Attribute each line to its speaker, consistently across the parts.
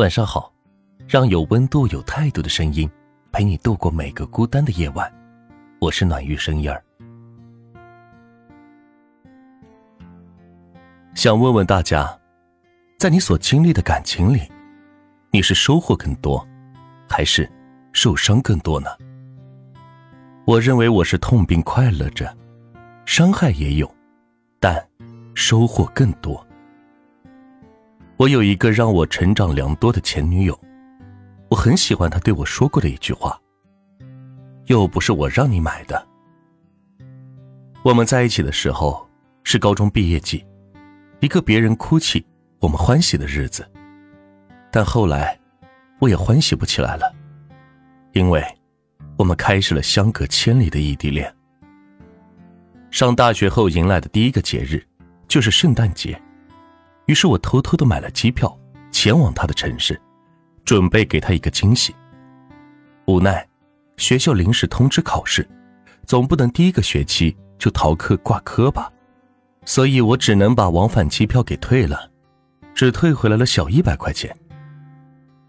Speaker 1: 晚上好，让有温度、有态度的声音陪你度过每个孤单的夜晚。我是暖玉声音儿，想问问大家，在你所经历的感情里，你是收获更多，还是受伤更多呢？我认为我是痛并快乐着，伤害也有，但收获更多。我有一个让我成长良多的前女友，我很喜欢她对我说过的一句话：“又不是我让你买的。”我们在一起的时候是高中毕业季，一个别人哭泣我们欢喜的日子。但后来，我也欢喜不起来了，因为，我们开始了相隔千里的异地恋。上大学后迎来的第一个节日，就是圣诞节。于是我偷偷的买了机票，前往他的城市，准备给他一个惊喜。无奈，学校临时通知考试，总不能第一个学期就逃课挂科吧，所以我只能把往返机票给退了，只退回来了小一百块钱。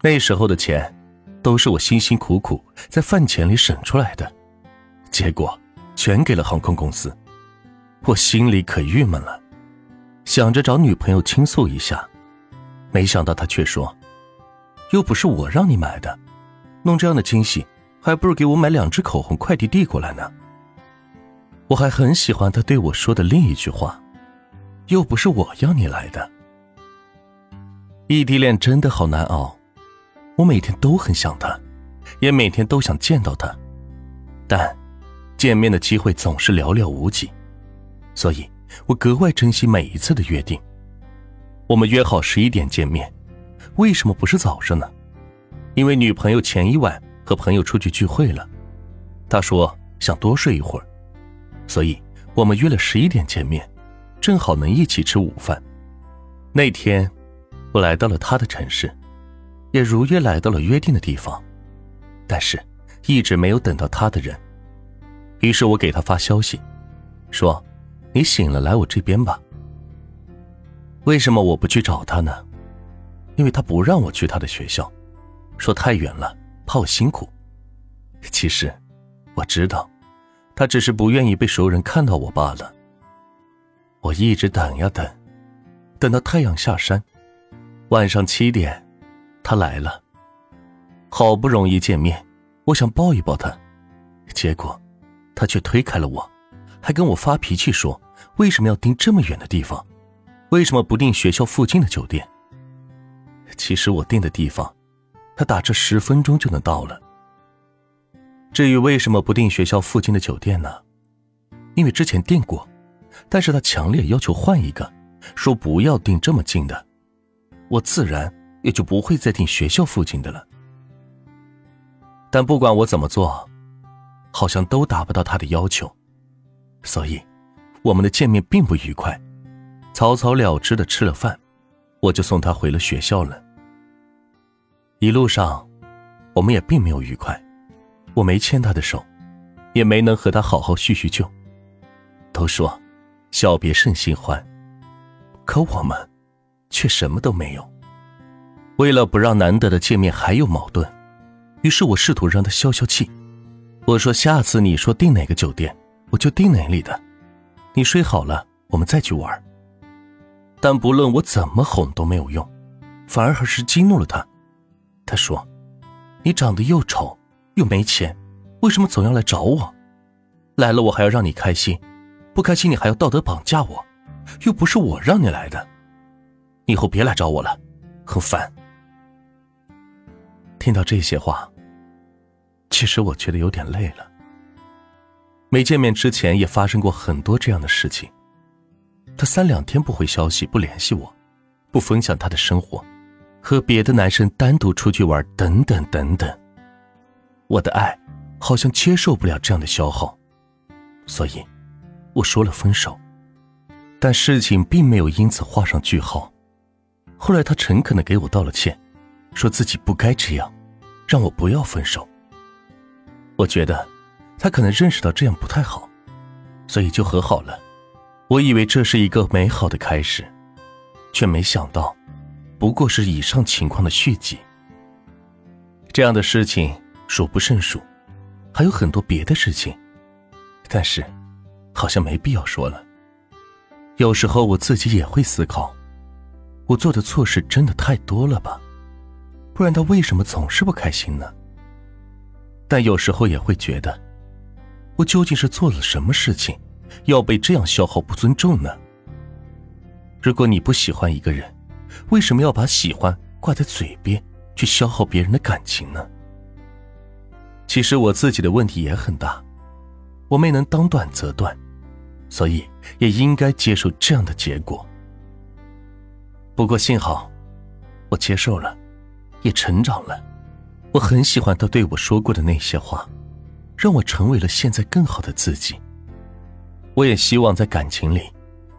Speaker 1: 那时候的钱，都是我辛辛苦苦在饭钱里省出来的，结果全给了航空公司，我心里可郁闷了。想着找女朋友倾诉一下，没想到他却说：“又不是我让你买的，弄这样的惊喜，还不如给我买两支口红，快递递过来呢。”我还很喜欢他对我说的另一句话：“又不是我要你来的。”异地恋真的好难熬，我每天都很想他，也每天都想见到他，但见面的机会总是寥寥无几，所以。我格外珍惜每一次的约定。我们约好十一点见面，为什么不是早上呢？因为女朋友前一晚和朋友出去聚会了，她说想多睡一会儿，所以我们约了十一点见面，正好能一起吃午饭。那天，我来到了他的城市，也如约来到了约定的地方，但是一直没有等到他的人。于是我给他发消息，说。你醒了，来我这边吧。为什么我不去找他呢？因为他不让我去他的学校，说太远了，怕我辛苦。其实，我知道，他只是不愿意被熟人看到我罢了。我一直等呀等，等到太阳下山，晚上七点，他来了。好不容易见面，我想抱一抱他，结果，他却推开了我。还跟我发脾气说：“为什么要订这么远的地方？为什么不订学校附近的酒店？”其实我订的地方，他打车十分钟就能到了。至于为什么不订学校附近的酒店呢？因为之前订过，但是他强烈要求换一个，说不要订这么近的，我自然也就不会再订学校附近的了。但不管我怎么做，好像都达不到他的要求。所以，我们的见面并不愉快，草草了之的吃了饭，我就送他回了学校了。一路上，我们也并没有愉快，我没牵他的手，也没能和他好好叙叙旧。都说，小别胜新欢，可我们，却什么都没有。为了不让难得的见面还有矛盾，于是我试图让他消消气，我说下次你说订哪个酒店。我就订哪里的，你睡好了，我们再去玩。但不论我怎么哄都没有用，反而还是激怒了他。他说：“你长得又丑又没钱，为什么总要来找我？来了我还要让你开心，不开心你还要道德绑架我，又不是我让你来的。以后别来找我了，很烦。”听到这些话，其实我觉得有点累了。没见面之前也发生过很多这样的事情，他三两天不回消息，不联系我，不分享他的生活，和别的男生单独出去玩，等等等等。我的爱好像接受不了这样的消耗，所以，我说了分手。但事情并没有因此画上句号。后来他诚恳的给我道了歉，说自己不该这样，让我不要分手。我觉得。他可能认识到这样不太好，所以就和好了。我以为这是一个美好的开始，却没想到，不过是以上情况的续集。这样的事情数不胜数，还有很多别的事情，但是好像没必要说了。有时候我自己也会思考，我做的错事真的太多了吧？不然他为什么总是不开心呢？但有时候也会觉得，我究竟是做了什么事情，要被这样消耗不尊重呢？如果你不喜欢一个人，为什么要把喜欢挂在嘴边，去消耗别人的感情呢？其实我自己的问题也很大，我没能当断则断，所以也应该接受这样的结果。不过幸好，我接受了，也成长了。我很喜欢他对我说过的那些话，让我成为了现在更好的自己。我也希望在感情里，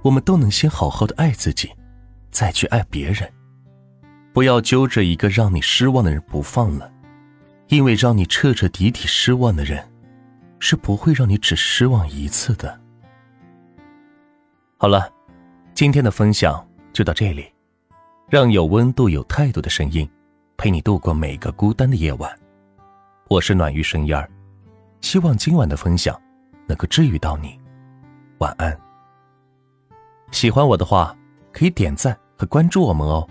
Speaker 1: 我们都能先好好的爱自己，再去爱别人，不要揪着一个让你失望的人不放了，因为让你彻彻底底失望的人，是不会让你只失望一次的。好了，今天的分享就到这里，让有温度、有态度的声音。陪你度过每个孤单的夜晚，我是暖玉声音儿，希望今晚的分享能够治愈到你，晚安。喜欢我的话，可以点赞和关注我们哦。